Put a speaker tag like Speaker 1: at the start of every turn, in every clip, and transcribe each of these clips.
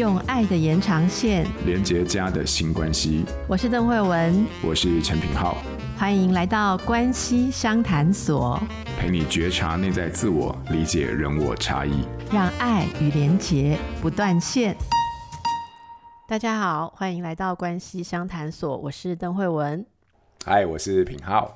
Speaker 1: 用爱的延长线
Speaker 2: 连接家的新关系。
Speaker 1: 我是邓慧文，
Speaker 2: 我是陈品浩，
Speaker 1: 欢迎来到关系商谈所，
Speaker 2: 陪你觉察内在自我，理解人我差异，
Speaker 1: 让爱与连结不断线。大家好，欢迎来到关系商谈所，我是邓慧文。
Speaker 2: 嗨，我是品皓。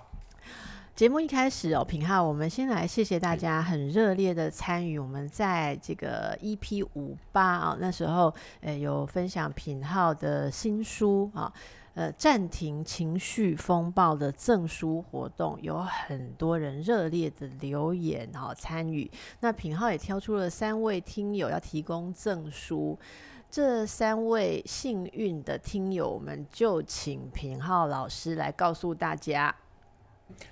Speaker 1: 节目一开始哦，品浩，我们先来谢谢大家很热烈的参与。我们在这个 EP 五八啊，那时候呃有分享品浩的新书啊，呃暂停情绪风暴的赠书活动，有很多人热烈的留言哈参与。那品浩也挑出了三位听友要提供赠书，这三位幸运的听友，我们就请品浩老师来告诉大家。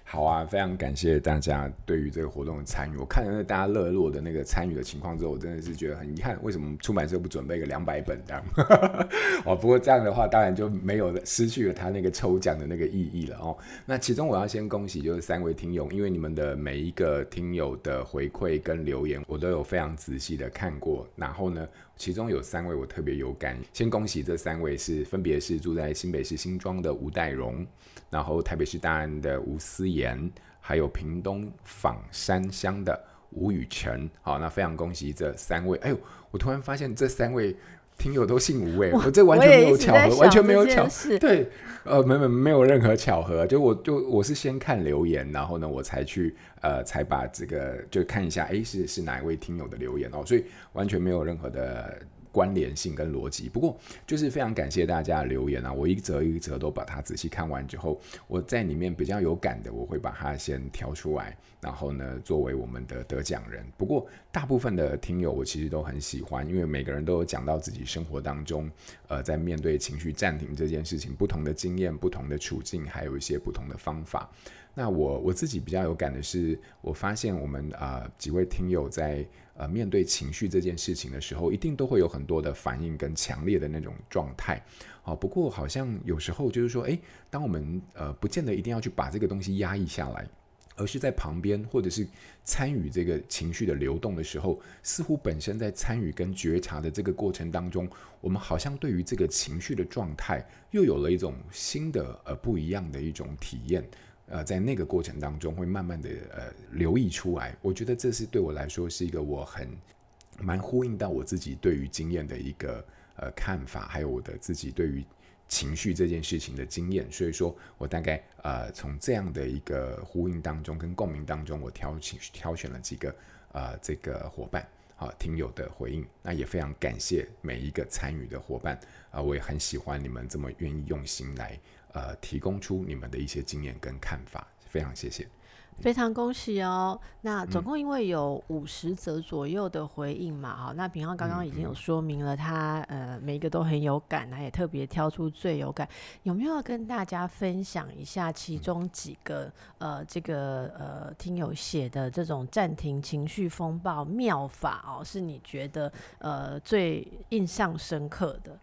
Speaker 2: 好啊，非常感谢大家对于这个活动的参与。我看到大家热络的那个参与的情况之后，我真的是觉得很遗憾，为什么出版社不准备个两百本这样？哦，不过这样的话，当然就没有失去了他那个抽奖的那个意义了哦。那其中我要先恭喜就是三位听友，因为你们的每一个听友的回馈跟留言，我都有非常仔细的看过。然后呢，其中有三位我特别有感，先恭喜这三位是分别是住在新北市新庄的吴代荣，然后台北市大安的吴思妍，还有屏东枋山乡的吴宇辰。好，那非常恭喜这三位。哎呦，我突然发现这三位听友都姓吴哎，我这完全没有巧合，完全没有巧合。对，呃，没没没有任何巧合，就我就我是先看留言，然后呢，我才去呃才把这个就看一下，哎，是是哪一位听友的留言哦，所以完全没有任何的。关联性跟逻辑，不过就是非常感谢大家的留言啊！我一则一则都把它仔细看完之后，我在里面比较有感的，我会把它先挑出来，然后呢，作为我们的得奖人。不过大部分的听友我其实都很喜欢，因为每个人都有讲到自己生活当中，呃，在面对情绪暂停这件事情，不同的经验、不同的处境，还有一些不同的方法。那我我自己比较有感的是，我发现我们啊、呃、几位听友在。呃，面对情绪这件事情的时候，一定都会有很多的反应跟强烈的那种状态。好，不过好像有时候就是说，诶，当我们呃不见得一定要去把这个东西压抑下来，而是在旁边或者是参与这个情绪的流动的时候，似乎本身在参与跟觉察的这个过程当中，我们好像对于这个情绪的状态又有了一种新的呃不一样的一种体验。呃，在那个过程当中，会慢慢的呃留意出来。我觉得这是对我来说是一个我很蛮呼应到我自己对于经验的一个呃看法，还有我的自己对于情绪这件事情的经验。所以说我大概呃从这样的一个呼应当中跟共鸣当中，我挑选挑选了几个呃这个伙伴啊听友的回应。那也非常感谢每一个参与的伙伴啊，我也很喜欢你们这么愿意用心来。呃，提供出你们的一些经验跟看法，非常谢谢，
Speaker 1: 非常恭喜哦。那总共因为有五十则左右的回应嘛，哈、嗯，那平浩刚刚已经有说明了他，呃每一个都很有感，他也特别挑出最有感。有没有要跟大家分享一下其中几个、嗯、呃这个呃听友写的这种暂停情绪风暴妙法哦，是你觉得呃最印象深刻的？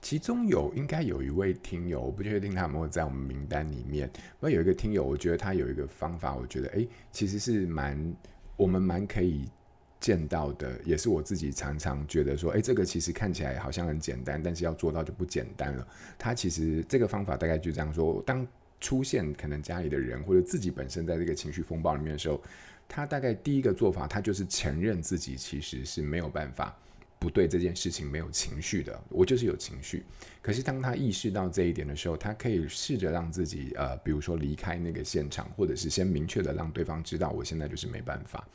Speaker 2: 其中有应该有一位听友，我不确定他有没有在我们名单里面。那有一个听友，我觉得他有一个方法，我觉得诶，其实是蛮我们蛮可以见到的，也是我自己常常觉得说，诶，这个其实看起来好像很简单，但是要做到就不简单了。他其实这个方法大概就这样说：当出现可能家里的人或者自己本身在这个情绪风暴里面的时候，他大概第一个做法，他就是承认自己其实是没有办法。不对，这件事情没有情绪的，我就是有情绪。可是当他意识到这一点的时候，他可以试着让自己呃，比如说离开那个现场，或者是先明确的让对方知道，我现在就是没办法，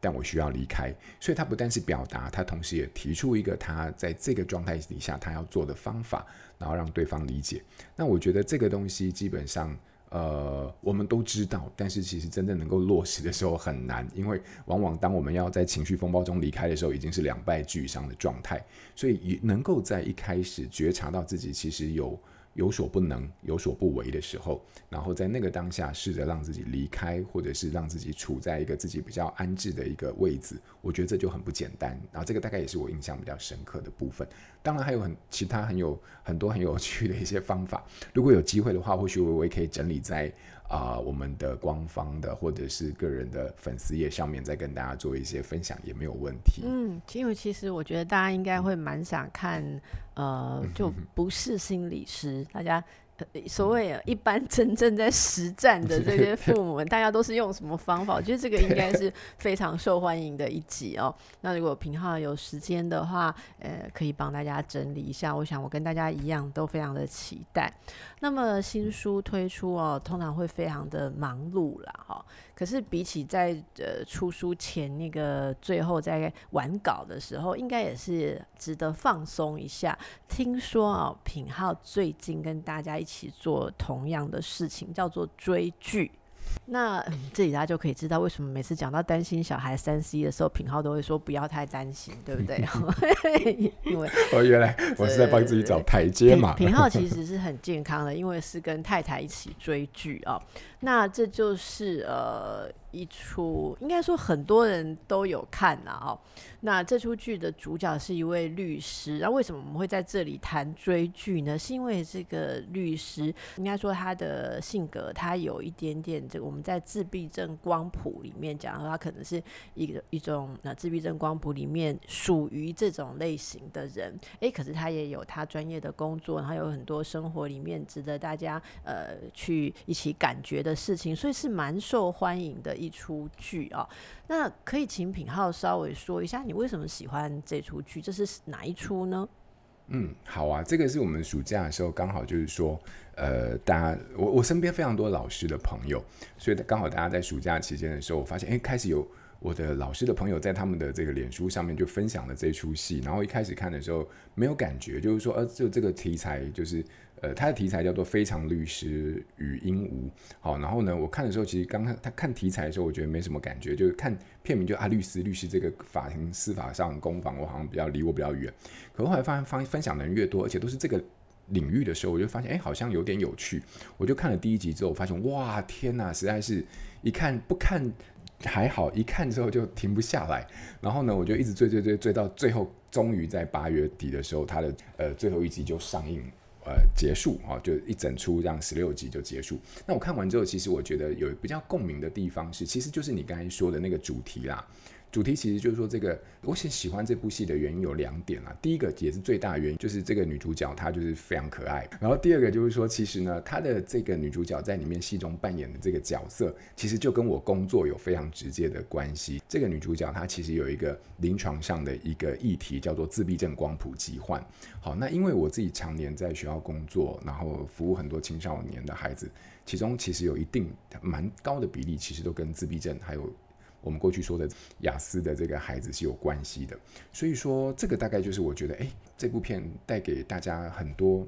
Speaker 2: 但我需要离开。所以他不但是表达，他同时也提出一个他在这个状态底下他要做的方法，然后让对方理解。那我觉得这个东西基本上。呃，我们都知道，但是其实真正能够落实的时候很难，因为往往当我们要在情绪风暴中离开的时候，已经是两败俱伤的状态。所以，能够在一开始觉察到自己其实有。有所不能、有所不为的时候，然后在那个当下，试着让自己离开，或者是让自己处在一个自己比较安置的一个位置，我觉得这就很不简单。然后这个大概也是我印象比较深刻的部分。当然还有很其他很有很多很有趣的一些方法。如果有机会的话，或许我也可以整理在啊、呃，我们的官方的或者是个人的粉丝页上面再跟大家做一些分享也没有问题。
Speaker 1: 嗯，因为其实我觉得大家应该会蛮想看，呃，就不是心理师，大家。所谓一般真正在实战的 这些父母们，大家都是用什么方法？我觉得这个应该是非常受欢迎的一集哦。那如果平浩有时间的话，呃，可以帮大家整理一下。我想我跟大家一样，都非常的期待。那么新书推出哦，通常会非常的忙碌啦，哈。可是比起在呃出书前那个最后在完稿的时候，应该也是值得放松一下。听说哦，品浩最近跟大家一起做同样的事情，叫做追剧。那、嗯、这里大家就可以知道为什么每次讲到担心小孩三 C 的时候，品浩都会说不要太担心，对不对？因为
Speaker 2: 哦，原来我是在帮自己找台阶嘛。
Speaker 1: 品浩其实是很健康的，因为是跟太太一起追剧啊。那这就是呃。一出应该说很多人都有看呐哦，那这出剧的主角是一位律师，那为什么我们会在这里谈追剧呢？是因为这个律师应该说他的性格，他有一点点这个我们在自闭症光谱里面讲，他可能是一个一种那自闭症光谱里面属于这种类型的人，诶，可是他也有他专业的工作，然后有很多生活里面值得大家呃去一起感觉的的事情，所以是蛮受欢迎的。一出剧啊，那可以请品浩稍微说一下，你为什么喜欢这出剧？这是哪一出呢？
Speaker 2: 嗯，好啊，这个是我们暑假的时候刚好就是说，呃，大家我我身边非常多老师的朋友，所以刚好大家在暑假期间的时候，我发现哎，开始有我的老师的朋友在他们的这个脸书上面就分享了这出戏，然后一开始看的时候没有感觉，就是说呃，就这个题材就是。呃，他的题材叫做《非常律师与鹦鹉》。好，然后呢，我看的时候，其实刚看他看题材的时候，我觉得没什么感觉，就是看片名就啊，律师，律师这个法庭司法上攻防，我好像比较离我比较远。可后来发现分分享的人越多，而且都是这个领域的时候，我就发现，哎，好像有点有趣。我就看了第一集之后，我发现，哇，天哪，实在是一看不看还好，一看之后就停不下来。然后呢，我就一直追追追追到最后，终于在八月底的时候，他的呃最后一集就上映。呃，结束啊，就一整出这样十六集就结束。那我看完之后，其实我觉得有比较共鸣的地方是，其实就是你刚才说的那个主题啦。主题其实就是说，这个我很喜欢这部戏的原因有两点啊。第一个也是最大原因，就是这个女主角她就是非常可爱。然后第二个就是说，其实呢，她的这个女主角在里面戏中扮演的这个角色，其实就跟我工作有非常直接的关系。这个女主角她其实有一个临床上的一个议题，叫做自闭症光谱疾患。好，那因为我自己常年在学校工作，然后服务很多青少年的孩子，其中其实有一定蛮高的比例，其实都跟自闭症还有。我们过去说的雅思的这个孩子是有关系的，所以说这个大概就是我觉得，哎，这部片带给大家很多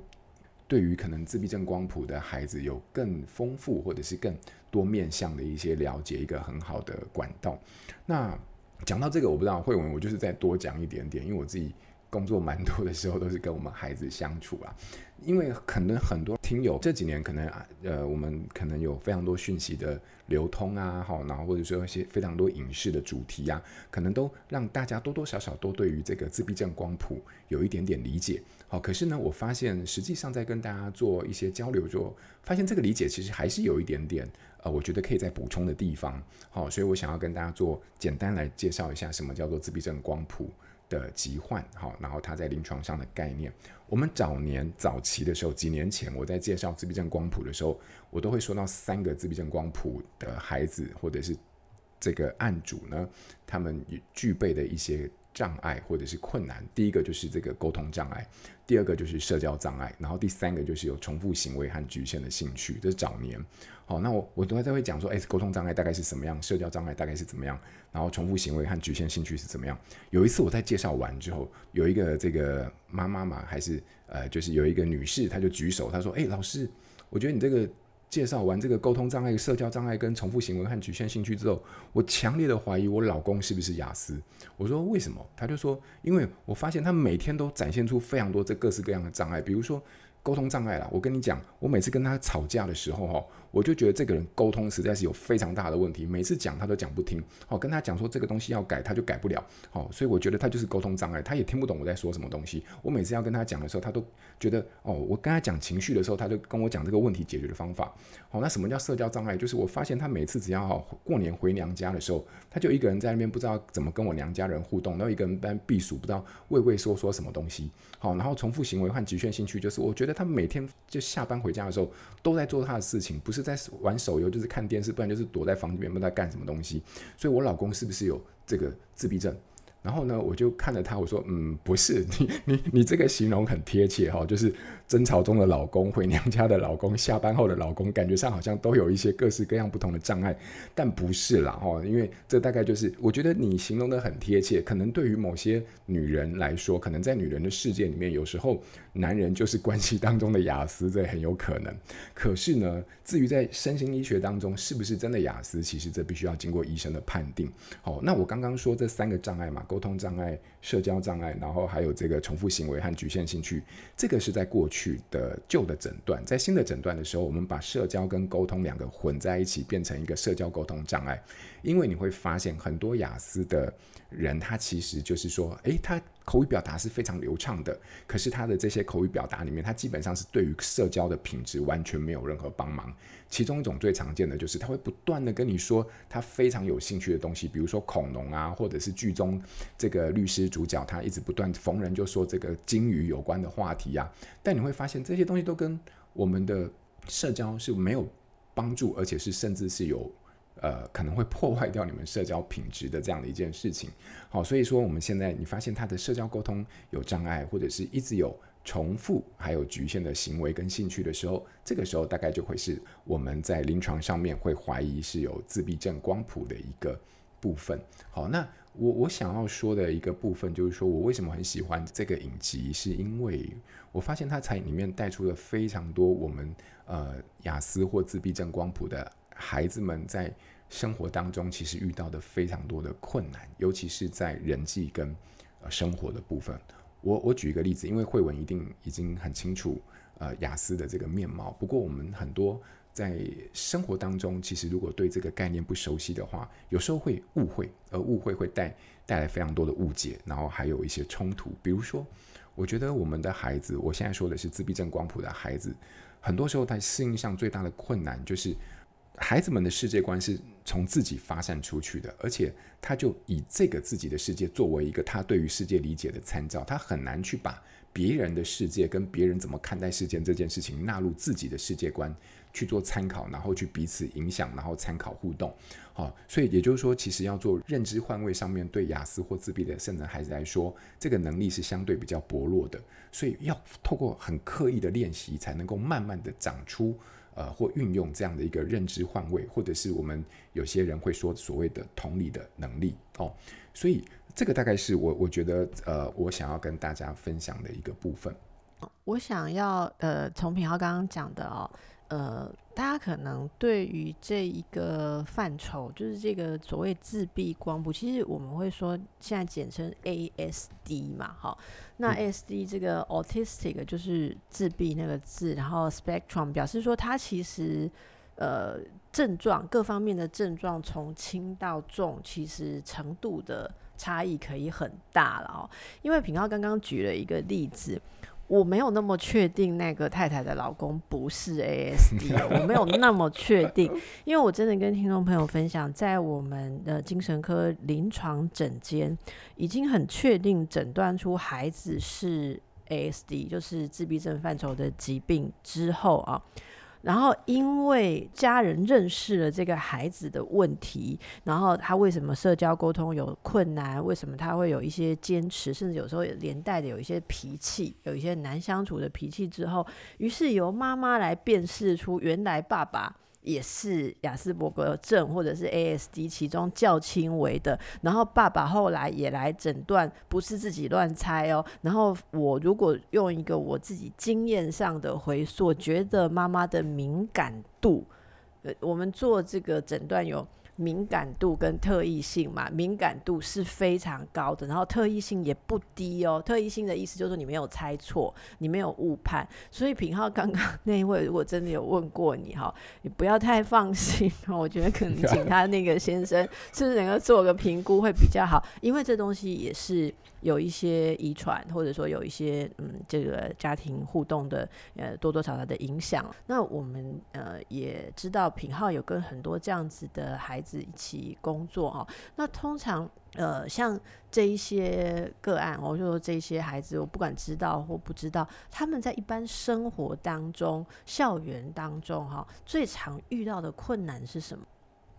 Speaker 2: 对于可能自闭症光谱的孩子有更丰富或者是更多面向的一些了解，一个很好的管道。那讲到这个，我不知道慧文，我就是再多讲一点点，因为我自己。工作蛮多的时候都是跟我们孩子相处啊，因为可能很多听友这几年可能啊，呃，我们可能有非常多讯息的流通啊，好，然后或者说一些非常多影视的主题啊，可能都让大家多多少少都对于这个自闭症光谱有一点点理解。好，可是呢，我发现实际上在跟大家做一些交流之后，发现这个理解其实还是有一点点，呃，我觉得可以再补充的地方。好，所以我想要跟大家做简单来介绍一下什么叫做自闭症光谱的疾患，好，然后他在临床上的概念。我们早年早期的时候，几年前我在介绍自闭症光谱的时候，我都会说到三个自闭症光谱的孩子，或者是这个案主呢，他们具备的一些障碍或者是困难。第一个就是这个沟通障碍，第二个就是社交障碍，然后第三个就是有重复行为和局限的兴趣。这是早年。好，那我我都在会讲说，哎，沟通障碍大概是什么样？社交障碍大概是怎么样？然后重复行为和局限兴趣是怎么样？有一次我在介绍完之后，有一个这个妈妈嘛，还是呃，就是有一个女士，她就举手，她说，哎，老师，我觉得你这个介绍完这个沟通障碍、社交障碍跟重复行为和局限兴趣之后，我强烈的怀疑我老公是不是雅斯。我说为什么？她就说，因为我发现他每天都展现出非常多这各式各样的障碍，比如说。沟通障碍啦，我跟你讲，我每次跟他吵架的时候，哈，我就觉得这个人沟通实在是有非常大的问题，每次讲他都讲不听，好，跟他讲说这个东西要改，他就改不了，好，所以我觉得他就是沟通障碍，他也听不懂我在说什么东西。我每次要跟他讲的时候，他都觉得哦，我跟他讲情绪的时候，他就跟我讲这个问题解决的方法。好，那什么叫社交障碍？就是我发现他每次只要过年回娘家的时候，他就一个人在那边不知道怎么跟我娘家人互动，然后一个人在避暑，不知道畏畏缩缩什么东西。好，然后重复行为和局限兴趣，就是我觉得他每天就下班回家的时候都在做他的事情，不是在玩手游，就是看电视，不然就是躲在房间里面不知道干什么东西。所以我老公是不是有这个自闭症？然后呢，我就看着他，我说：“嗯，不是，你你你这个形容很贴切哈，就是争吵中的老公，回娘家的老公，下班后的老公，感觉上好像都有一些各式各样不同的障碍，但不是啦哈，因为这大概就是我觉得你形容的很贴切，可能对于某些女人来说，可能在女人的世界里面，有时候男人就是关系当中的雅思，这很有可能。可是呢，至于在身心医学当中是不是真的雅思，其实这必须要经过医生的判定。好，那我刚刚说这三个障碍嘛。沟通障碍、社交障碍，然后还有这个重复行为和局限兴趣，这个是在过去的旧的诊断，在新的诊断的时候，我们把社交跟沟通两个混在一起，变成一个社交沟通障碍。因为你会发现，很多雅思的人，他其实就是说，诶，他口语表达是非常流畅的，可是他的这些口语表达里面，他基本上是对于社交的品质完全没有任何帮忙。其中一种最常见的就是他会不断的跟你说他非常有兴趣的东西，比如说恐龙啊，或者是剧中这个律师主角，他一直不断逢人就说这个鲸鱼有关的话题啊。但你会发现这些东西都跟我们的社交是没有帮助，而且是甚至是有呃可能会破坏掉你们社交品质的这样的一件事情。好，所以说我们现在你发现他的社交沟通有障碍，或者是一直有。重复还有局限的行为跟兴趣的时候，这个时候大概就会是我们在临床上面会怀疑是有自闭症光谱的一个部分。好，那我我想要说的一个部分就是说，我为什么很喜欢这个影集，是因为我发现它才里面带出了非常多我们呃雅思或自闭症光谱的孩子们在生活当中其实遇到的非常多的困难，尤其是在人际跟呃生活的部分。我我举一个例子，因为慧文一定已经很清楚，呃，雅思的这个面貌。不过我们很多在生活当中，其实如果对这个概念不熟悉的话，有时候会误会，而误会会带带来非常多的误解，然后还有一些冲突。比如说，我觉得我们的孩子，我现在说的是自闭症光谱的孩子，很多时候在适应上最大的困难就是。孩子们的世界观是从自己发散出去的，而且他就以这个自己的世界作为一个他对于世界理解的参照，他很难去把别人的世界跟别人怎么看待世界这件事情纳入自己的世界观去做参考，然后去彼此影响，然后参考互动。好，所以也就是说，其实要做认知换位上面对雅思或自闭的圣人孩子来说，这个能力是相对比较薄弱的，所以要透过很刻意的练习，才能够慢慢的长出。呃，或运用这样的一个认知换位，或者是我们有些人会说所谓的同理的能力哦，所以这个大概是我我觉得呃，我想要跟大家分享的一个部分。
Speaker 1: 我想要呃，从品浩刚刚讲的哦。呃，大家可能对于这一个范畴，就是这个所谓自闭光谱，其实我们会说现在简称 ASD 嘛，哈，那 ASD 这个 autistic 就是自闭那个字，然后 spectrum 表示说它其实呃症状各方面的症状从轻到重，其实程度的差异可以很大了哦。因为品浩刚刚举了一个例子。我没有那么确定那个太太的老公不是 ASD，我没有那么确定，因为我真的跟听众朋友分享，在我们的精神科临床诊间，已经很确定诊断出孩子是 ASD，就是自闭症范畴的疾病之后啊。然后，因为家人认识了这个孩子的问题，然后他为什么社交沟通有困难？为什么他会有一些坚持，甚至有时候也连带的有一些脾气，有一些难相处的脾气之后，于是由妈妈来辨识出原来爸爸。也是雅斯伯格症或者是 ASD 其中较轻微的，然后爸爸后来也来诊断，不是自己乱猜哦。然后我如果用一个我自己经验上的回溯，觉得妈妈的敏感度，呃，我们做这个诊断有敏感度跟特异性嘛，敏感度是非常高的，然后特异性也不低哦。特异性的意思就是说你没有猜错，你没有误判。所以品浩刚刚那一位如果真的有问过你哈，你不要太放心，我觉得可能请他那个先生 是不是能够做个评估会比较好，因为这东西也是。有一些遗传，或者说有一些嗯，这个家庭互动的呃多多少少的影响。那我们呃也知道品浩有跟很多这样子的孩子一起工作哈。那通常呃像这一些个案，我就说这些孩子，我不管知道或不知道，他们在一般生活当中、校园当中哈，最常遇到的困难是什么？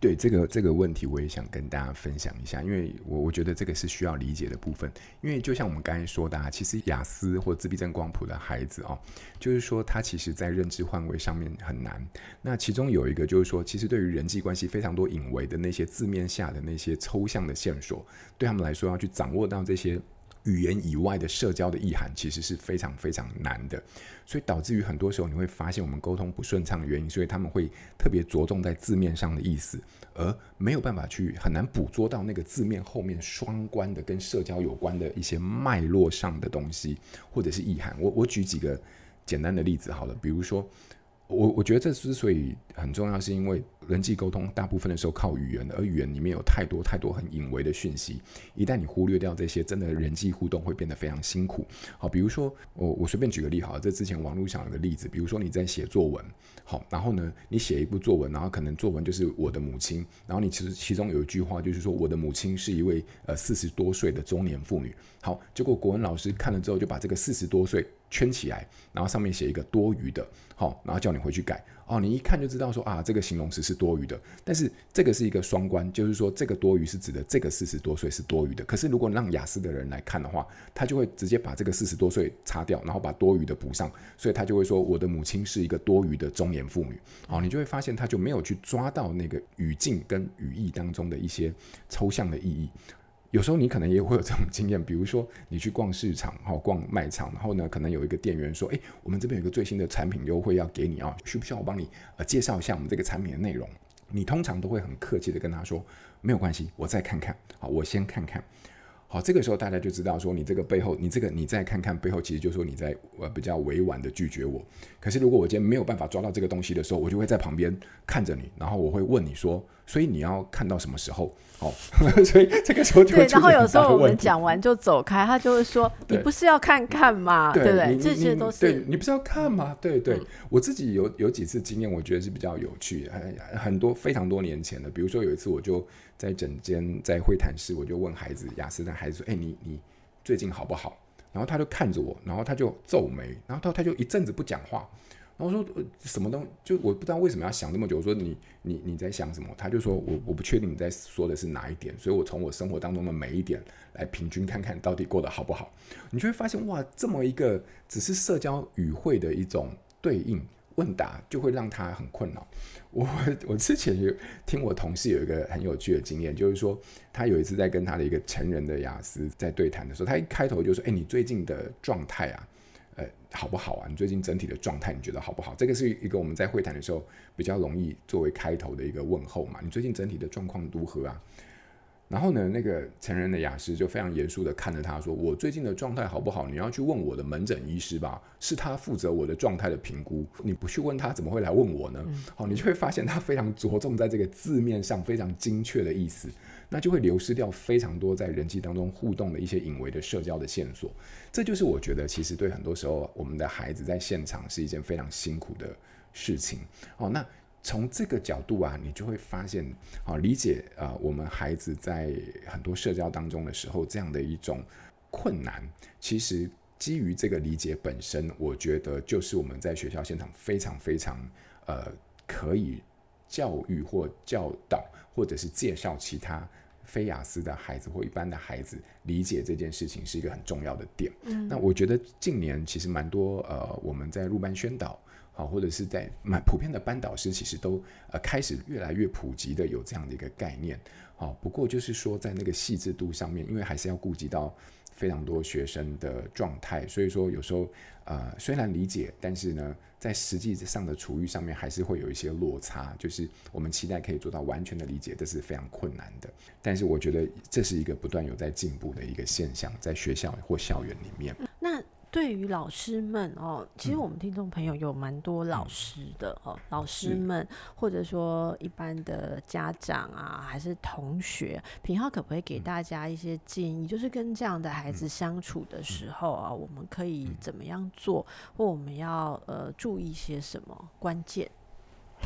Speaker 2: 对这个这个问题，我也想跟大家分享一下，因为我我觉得这个是需要理解的部分。因为就像我们刚才说的啊，其实雅思或自闭症光谱的孩子哦，就是说他其实在认知换位上面很难。那其中有一个就是说，其实对于人际关系非常多隐微的那些字面下的那些抽象的线索，对他们来说要去掌握到这些。语言以外的社交的意涵其实是非常非常难的，所以导致于很多时候你会发现我们沟通不顺畅的原因，所以他们会特别着重在字面上的意思，而没有办法去很难捕捉到那个字面后面双关的跟社交有关的一些脉络上的东西或者是意涵。我我举几个简单的例子好了，比如说。我我觉得这之所以很重要，是因为人际沟通大部分的时候靠语言，而语言里面有太多太多很隐微的讯息，一旦你忽略掉这些，真的人际互动会变得非常辛苦。好，比如说我我随便举个例好，这之前网络上有个例子，比如说你在写作文，好，然后呢，你写一部作文，然后可能作文就是我的母亲，然后你其实其中有一句话就是说我的母亲是一位呃四十多岁的中年妇女，好，结果国文老师看了之后就把这个四十多岁。圈起来，然后上面写一个多余的，好，然后叫你回去改哦。你一看就知道说啊，这个形容词是多余的。但是这个是一个双关，就是说这个多余是指的这个四十多岁是多余的。可是如果让雅思的人来看的话，他就会直接把这个四十多岁擦掉，然后把多余的补上，所以他就会说我的母亲是一个多余的中年妇女。好，你就会发现他就没有去抓到那个语境跟语义当中的一些抽象的意义。有时候你可能也会有这种经验，比如说你去逛市场，哈，逛卖场，然后呢，可能有一个店员说，诶，我们这边有一个最新的产品优惠要给你啊，需不需要我帮你呃介绍一下我们这个产品的内容？你通常都会很客气的跟他说，没有关系，我再看看，好，我先看看。好，这个时候大家就知道说，你这个背后，你这个你再看看背后，其实就是说你在呃比较委婉的拒绝我。可是如果我今天没有办法抓到这个东西的时候，我就会在旁边看着你，然后我会问你说，所以你要看到什么时候？哦，所以这个时候就会。对，然后
Speaker 1: 有时候我们讲完就走开，他就会说，你不是要看看吗？对不对？这些都是。
Speaker 2: 对，你不是要看吗？对对，嗯、我自己有有几次经验，我觉得是比较有趣的，很很多非常多年前的，比如说有一次我就。在整间，在会谈室，我就问孩子，雅思的孩子说：“哎、欸，你你最近好不好？”然后他就看着我，然后他就皱眉，然后他他就一阵子不讲话。我说：“呃什么东西？就我不知道为什么要想那么久。”我说：“你你你在想什么？”他就说：“我我不确定你在说的是哪一点，所以我从我生活当中的每一点来平均看看到底过得好不好。”你就会发现，哇，这么一个只是社交语汇的一种对应。问答就会让他很困扰。我我之前有听我同事有一个很有趣的经验，就是说他有一次在跟他的一个成人的雅思在对谈的时候，他一开头就说：“哎，你最近的状态啊，呃，好不好啊？你最近整体的状态你觉得好不好？”这个是一个我们在会谈的时候比较容易作为开头的一个问候嘛。你最近整体的状况如何啊？然后呢，那个成人的雅思就非常严肃的看着他说：“我最近的状态好不好？你要去问我的门诊医师吧，是他负责我的状态的评估。你不去问他，怎么会来问我呢？”好，你就会发现他非常着重在这个字面上非常精确的意思，那就会流失掉非常多在人际当中互动的一些隐微的社交的线索。这就是我觉得其实对很多时候我们的孩子在现场是一件非常辛苦的事情。好，那。从这个角度啊，你就会发现，啊，理解啊，我们孩子在很多社交当中的时候，这样的一种困难，其实基于这个理解本身，我觉得就是我们在学校现场非常非常呃，可以教育或教导，或者是介绍其他非雅思的孩子或一般的孩子理解这件事情是一个很重要的点。嗯，那我觉得近年其实蛮多呃，我们在入班宣导。好，或者是在蛮普遍的班导师，其实都呃开始越来越普及的有这样的一个概念。好，不过就是说在那个细致度上面，因为还是要顾及到非常多学生的状态，所以说有时候呃虽然理解，但是呢，在实际上的处遇上面还是会有一些落差。就是我们期待可以做到完全的理解，这是非常困难的。但是我觉得这是一个不断有在进步的一个现象，在学校或校园里面。
Speaker 1: 那对于老师们哦，其实我们听众朋友有蛮多老师的哦，嗯、老师们或者说一般的家长啊，还是同学，平浩可不可以给大家一些建议？嗯、就是跟这样的孩子相处的时候啊，嗯、我们可以怎么样做，或我们要呃注意些什么关键？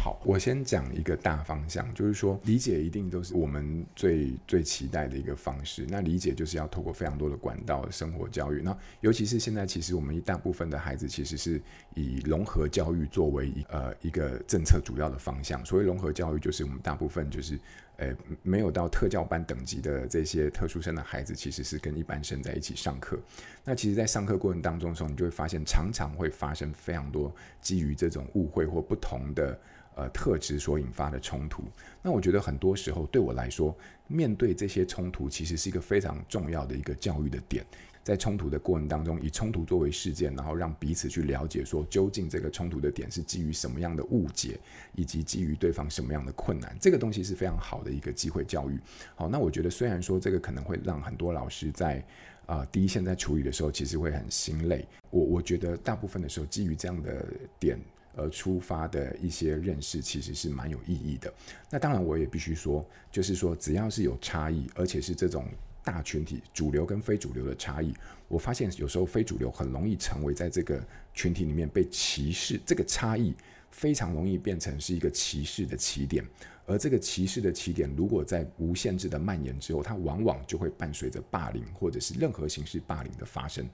Speaker 2: 好，我先讲一个大方向，就是说理解一定都是我们最最期待的一个方式。那理解就是要透过非常多的管道，生活教育。那尤其是现在，其实我们一大部分的孩子其实是以融合教育作为一呃一个政策主要的方向。所谓融合教育，就是我们大部分就是呃没有到特教班等级的这些特殊生的孩子，其实是跟一般生在一起上课。那其实，在上课过程当中的时候，你就会发现，常常会发生非常多基于这种误会或不同的。呃，特质所引发的冲突，那我觉得很多时候对我来说，面对这些冲突，其实是一个非常重要的一个教育的点。在冲突的过程当中，以冲突作为事件，然后让彼此去了解，说究竟这个冲突的点是基于什么样的误解，以及基于对方什么样的困难，这个东西是非常好的一个机会教育。好，那我觉得虽然说这个可能会让很多老师在啊、呃、第一线在处理的时候，其实会很心累。我我觉得大部分的时候，基于这样的点。而出发的一些认识其实是蛮有意义的。那当然，我也必须说，就是说，只要是有差异，而且是这种大群体、主流跟非主流的差异，我发现有时候非主流很容易成为在这个群体里面被歧视。这个差异非常容易变成是一个歧视的起点。而这个歧视的起点，如果在无限制的蔓延之后，它往往就会伴随着霸凌或者是任何形式霸凌的发生。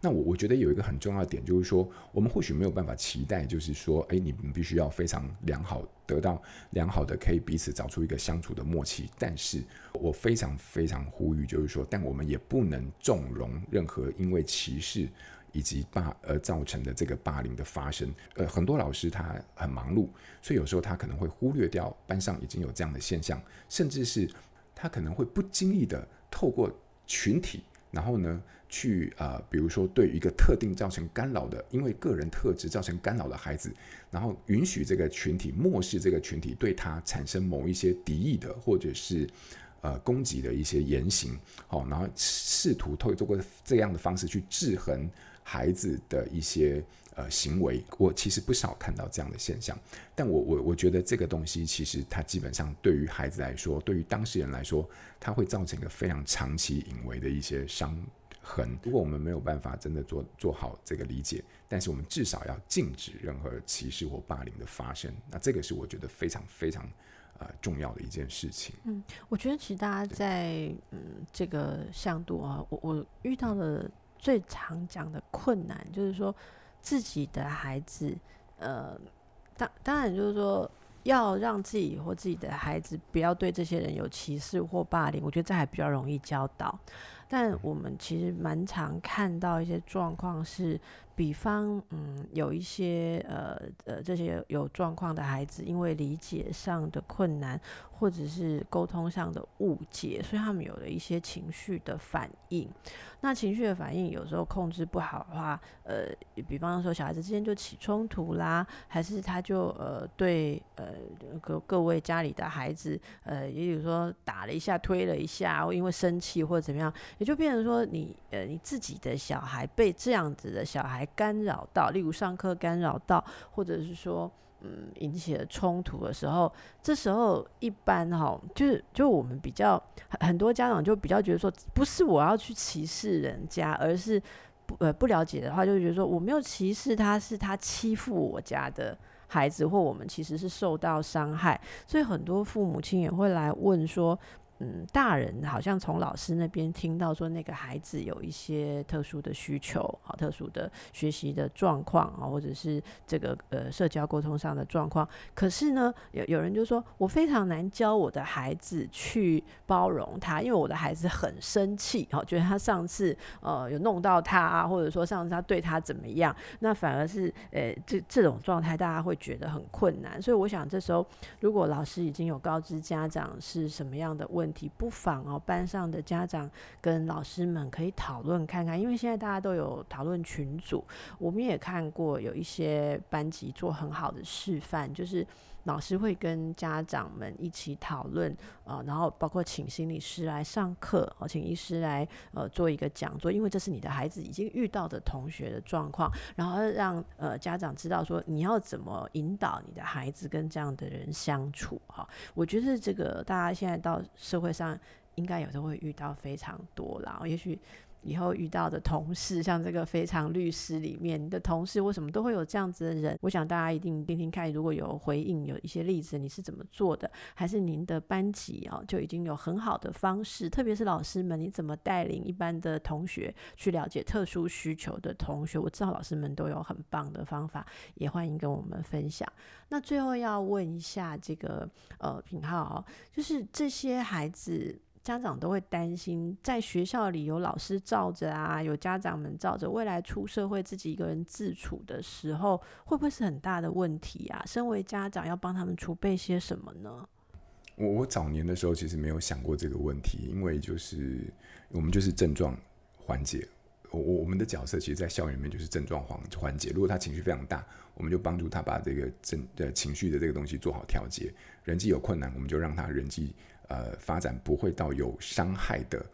Speaker 2: 那我我觉得有一个很重要的点，就是说，我们或许没有办法期待，就是说，诶，你们必须要非常良好，得到良好的可以彼此找出一个相处的默契。但是我非常非常呼吁，就是说，但我们也不能纵容任何因为歧视。以及霸而造成的这个霸凌的发生，呃，很多老师他很忙碌，所以有时候他可能会忽略掉班上已经有这样的现象，甚至是他可能会不经意的透过群体，然后呢去啊、呃，比如说对一个特定造成干扰的，因为个人特质造成干扰的孩子，然后允许这个群体漠视这个群体对他产生某一些敌意的或者是呃攻击的一些言行，好，然后试图透过这样的方式去制衡。孩子的一些呃行为，我其实不少看到这样的现象，但我我我觉得这个东西其实它基本上对于孩子来说，对于当事人来说，它会造成一个非常长期隐微的一些伤痕。如果我们没有办法真的做做好这个理解，但是我们至少要禁止任何歧视或霸凌的发生，那这个是我觉得非常非常呃重要的一件事情。
Speaker 1: 嗯，我觉得其实大家在嗯这个向度啊，我我遇到的。最常讲的困难就是说，自己的孩子，呃，当当然就是说，要让自己或自己的孩子不要对这些人有歧视或霸凌，我觉得这还比较容易教导。但我们其实蛮常看到一些状况是，比方，嗯，有一些呃呃这些有状况的孩子，因为理解上的困难，或者是沟通上的误解，所以他们有了一些情绪的反应。那情绪的反应有时候控制不好的话，呃，比方说小孩子之间就起冲突啦，还是他就呃对呃各各位家里的孩子，呃，也有说打了一下、推了一下，或因为生气或者怎么样，也就变成说你呃你自己的小孩被这样子的小孩干扰到，例如上课干扰到，或者是说。嗯，引起了冲突的时候，这时候一般哈，就是就我们比较很多家长就比较觉得说，不是我要去歧视人家，而是不呃不了解的话，就觉得说我没有歧视他，是他欺负我家的孩子，或我们其实是受到伤害，所以很多父母亲也会来问说。嗯，大人好像从老师那边听到说那个孩子有一些特殊的需求，好，特殊的学习的状况啊，或者是这个呃社交沟通上的状况。可是呢，有有人就说我非常难教我的孩子去包容他，因为我的孩子很生气，好，觉得他上次呃有弄到他，或者说上次他对他怎么样，那反而是呃这这种状态大家会觉得很困难。所以我想这时候如果老师已经有告知家长是什么样的问题，不妨哦，班上的家长跟老师们可以讨论看看，因为现在大家都有讨论群组，我们也看过有一些班级做很好的示范，就是。老师会跟家长们一起讨论，呃，然后包括请心理师来上课，哦，请医师来呃做一个讲座，因为这是你的孩子已经遇到的同学的状况，然后让呃家长知道说你要怎么引导你的孩子跟这样的人相处，哈，我觉得这个大家现在到社会上应该有时候会遇到非常多啦，也许。以后遇到的同事，像这个非常律师里面，的同事为什么都会有这样子的人？我想大家一定听听看，如果有回应，有一些例子，你是怎么做的？还是您的班级啊，就已经有很好的方式？特别是老师们，你怎么带领一般的同学去了解特殊需求的同学？我知道老师们都有很棒的方法，也欢迎跟我们分享。那最后要问一下这个呃品皓，就是这些孩子。家长都会担心，在学校里有老师罩着啊，有家长们罩着，未来出社会自己一个人自处的时候，会不会是很大的问题啊？身为家长，要帮他们储备些什么呢？
Speaker 2: 我我早年的时候其实没有想过这个问题，因为就是我们就是症状缓解，我我我们的角色其实，在校园里面就是症状缓缓解。如果他情绪非常大，我们就帮助他把这个症呃情绪的这个东西做好调节。人际有困难，我们就让他人际。呃，发展不会到有伤害的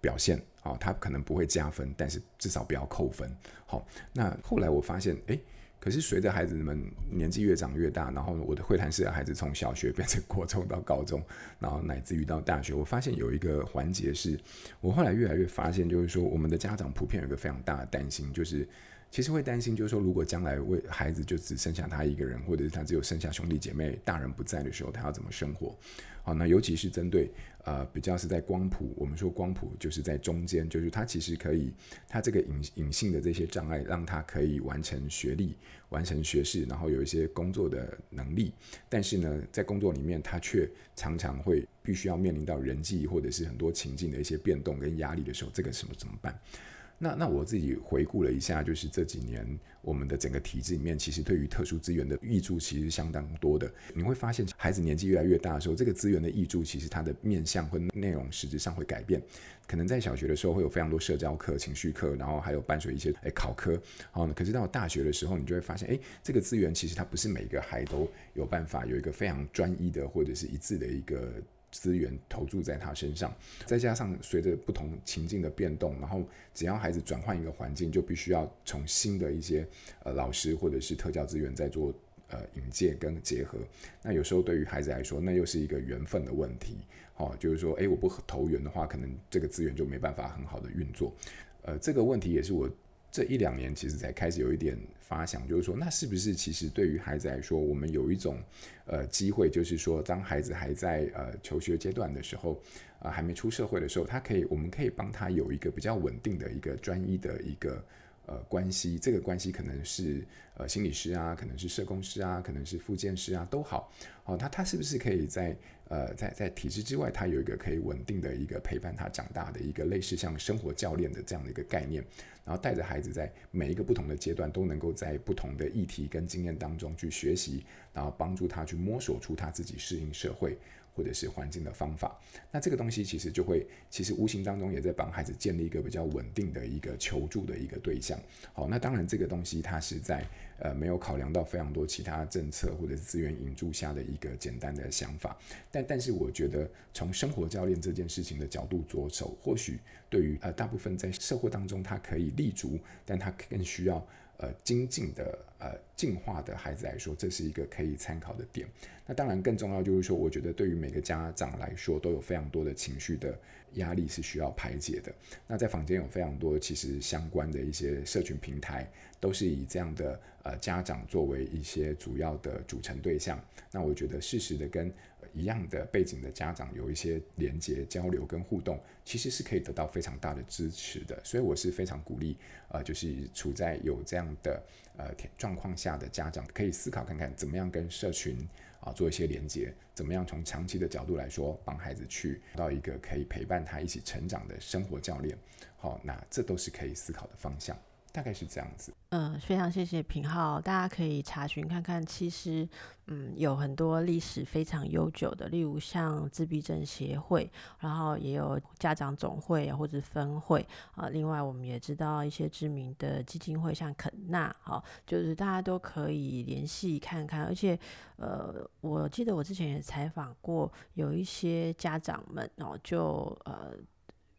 Speaker 2: 表现，好、哦，他可能不会加分，但是至少不要扣分。好、那后来我发现，诶，可是随着孩子们年纪越长越大，然后我的会谈室的孩子从小学变成国中到高中，然后乃至于到大学，我发现有一个环节是，我后来越来越发现，就是说我们的家长普遍有一个非常大的担心，就是。其实会担心，就是说，如果将来为孩子就只剩下他一个人，或者是他只有剩下兄弟姐妹、大人不在的时候，他要怎么生活？好，那尤其是针对呃比较是在光谱，我们说光谱就是在中间，就是他其实可以，他这个隐隐性的这些障碍，让他可以完成学历、完成学士，然后有一些工作的能力，但是呢，在工作里面，他却常常会必须要面临到人际或者是很多情境的一些变动跟压力的时候，这个什么怎么办？那那我自己回顾了一下，就是这几年我们的整个体制里面，其实对于特殊资源的挹注其实相当多的。你会发现，孩子年纪越来越大的时候，这个资源的挹注其实它的面向和内容实质上会改变。可能在小学的时候会有非常多社交课、情绪课，然后还有伴随一些诶考科。好，可是到大学的时候，你就会发现，诶，这个资源其实它不是每个孩都有办法有一个非常专一的或者是一致的一个。资源投注在他身上，再加上随着不同情境的变动，然后只要孩子转换一个环境，就必须要从新的一些呃老师或者是特教资源在做呃引介跟结合。那有时候对于孩子来说，那又是一个缘分的问题。哦，就是说，诶，我不投缘的话，可能这个资源就没办法很好的运作。呃，这个问题也是我。这一两年其实才开始有一点发想，就是说，那是不是其实对于孩子来说，我们有一种呃机会，就是说，当孩子还在呃求学阶段的时候，啊、呃，还没出社会的时候，他可以，我们可以帮他有一个比较稳定的一个专一的一个呃关系，这个关系可能是呃心理师啊，可能是社工师啊，可能是复健师啊，都好。哦，他他是不是可以在呃在在体制之外，他有一个可以稳定的一个陪伴他长大的一个类似像生活教练的这样的一个概念？然后带着孩子在每一个不同的阶段，都能够在不同的议题跟经验当中去学习，然后帮助他去摸索出他自己适应社会或者是环境的方法。那这个东西其实就会，其实无形当中也在帮孩子建立一个比较稳定的一个求助的一个对象。好，那当然这个东西它是在呃没有考量到非常多其他政策或者是资源引注下的一个简单的想法。但但是我觉得从生活教练这件事情的角度着手，或许。对于呃大部分在社会当中他可以立足，但他更需要呃精进的呃进化的孩子来说，这是一个可以参考的点。那当然更重要就是说，我觉得对于每个家长来说，都有非常多的情绪的压力是需要排解的。那在坊间有非常多其实相关的一些社群平台，都是以这样的呃家长作为一些主要的组成对象。那我觉得适时的跟一样的背景的家长有一些连接、交流跟互动，其实是可以得到非常大的支持的。所以我是非常鼓励，呃，就是处在有这样的呃状况下的家长，可以思考看看怎么样跟社群啊做一些连接，怎么样从长期的角度来说，帮孩子去到一个可以陪伴他一起成长的生活教练。好，那这都是可以思考的方向。大概是这样子。
Speaker 1: 嗯，非常谢谢品浩，大家可以查询看看。其实，嗯，有很多历史非常悠久的，例如像自闭症协会，然后也有家长总会或者分会啊。另外，我们也知道一些知名的基金会，像肯纳，好，就是大家都可以联系看看。而且，呃，我记得我之前也采访过，有一些家长们哦，就呃。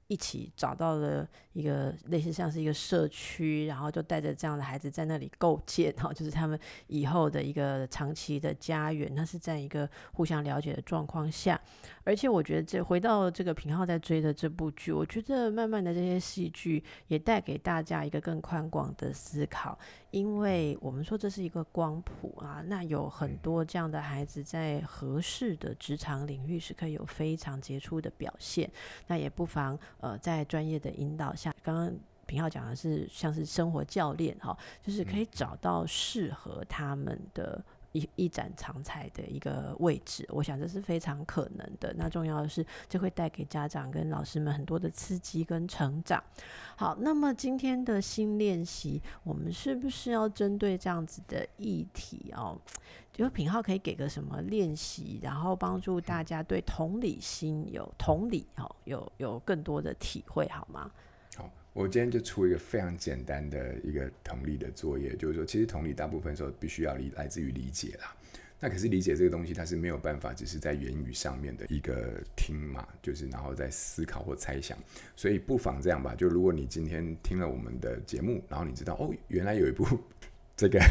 Speaker 1: 一起找到了一个类似像是一个社区，然后就带着这样的孩子在那里构建，好，就是他们以后的一个长期的家园。那是在一个互相了解的状况下，而且我觉得这回到这个平浩在追的这部剧，我觉得慢慢的这些戏剧也带给大家一个更宽广的思考。因为我们说这是一个光谱啊，那有很多这样的孩子在合适的职场领域是可以有非常杰出的表现。那也不妨呃在专业的引导下，刚刚平浩讲的是像是生活教练哈，就是可以找到适合他们的。一一展长才的一个位置，我想这是非常可能的。那重要的是，这会带给家长跟老师们很多的刺激跟成长。好，那么今天的新练习，我们是不是要针对这样子的议题哦？就品号可以给个什么练习，然后帮助大家对同理心有同理哦，有有更多的体会，好吗？
Speaker 2: 好我今天就出一个非常简单的一个同理的作业，就是说，其实同理大部分时候必须要理来自于理解啦。那可是理解这个东西，它是没有办法只是在言语上面的一个听嘛，就是然后在思考或猜想。所以不妨这样吧，就如果你今天听了我们的节目，然后你知道哦，原来有一部 这个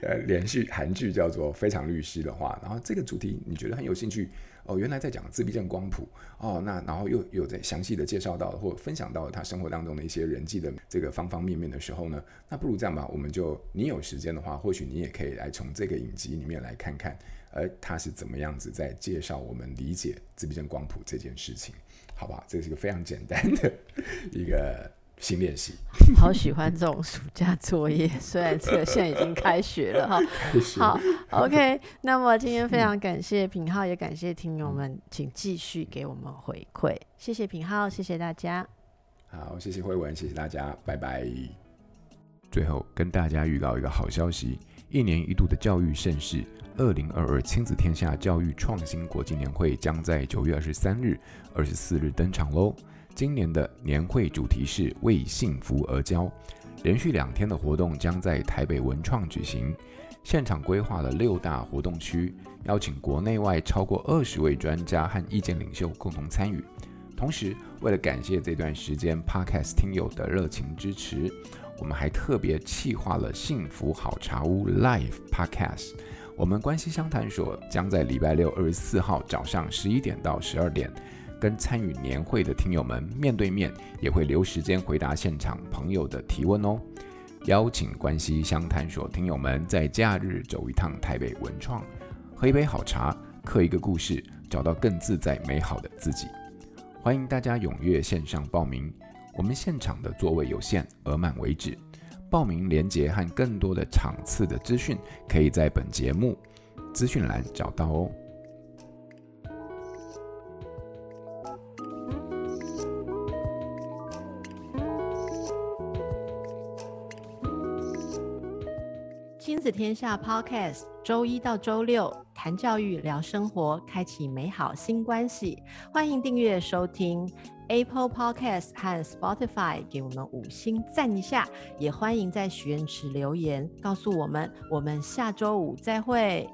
Speaker 2: 呃连续韩剧叫做《非常律师》的话，然后这个主题你觉得很有兴趣。哦，原来在讲自闭症光谱哦，那然后又有在详细的介绍到或分享到他生活当中的一些人际的这个方方面面的时候呢，那不如这样吧，我们就你有时间的话，或许你也可以来从这个影集里面来看看，呃，他是怎么样子在介绍我们理解自闭症光谱这件事情，好不好？这是一个非常简单的一个。新练习，
Speaker 1: 好喜欢这种暑假作业，虽然这个现在已经开学了哈。好，OK。那么今天非常感谢品浩，也感谢听友们，请继续给我们回馈。谢谢品浩，谢谢大家。
Speaker 2: 好，谢谢慧文，谢谢大家，拜拜。最后跟大家预告一个好消息：一年一度的教育盛事——二零二二亲子天下教育创新国际年会，将在九月二十三日、二十四日登场喽。今年的年会主题是为幸福而交，连续两天的活动将在台北文创举行，现场规划了六大活动区，邀请国内外超过二十位专家和意见领袖共同参与。同时，为了感谢这段时间 Podcast 听友的热情支持，我们还特别企划了幸福好茶屋 Live Podcast。我们关系相谈所将在礼拜六二十四号早上十一点到十二点。跟参与年会的听友们面对面，也会留时间回答现场朋友的提问哦。邀请关系相谈所听友们在假日走一趟台北文创，喝一杯好茶，刻一个故事，找到更自在美好的自己。欢迎大家踊跃线上报名，我们现场的座位有限，额满为止。报名链接和更多的场次的资讯，可以在本节目资讯栏找到哦。
Speaker 1: 天下 Podcast，周一到周六谈教育、聊生活，开启美好新关系。欢迎订阅收听 Apple Podcast 和 Spotify，给我们五星赞一下。也欢迎在许愿池留言，告诉我们。我们下周五再会。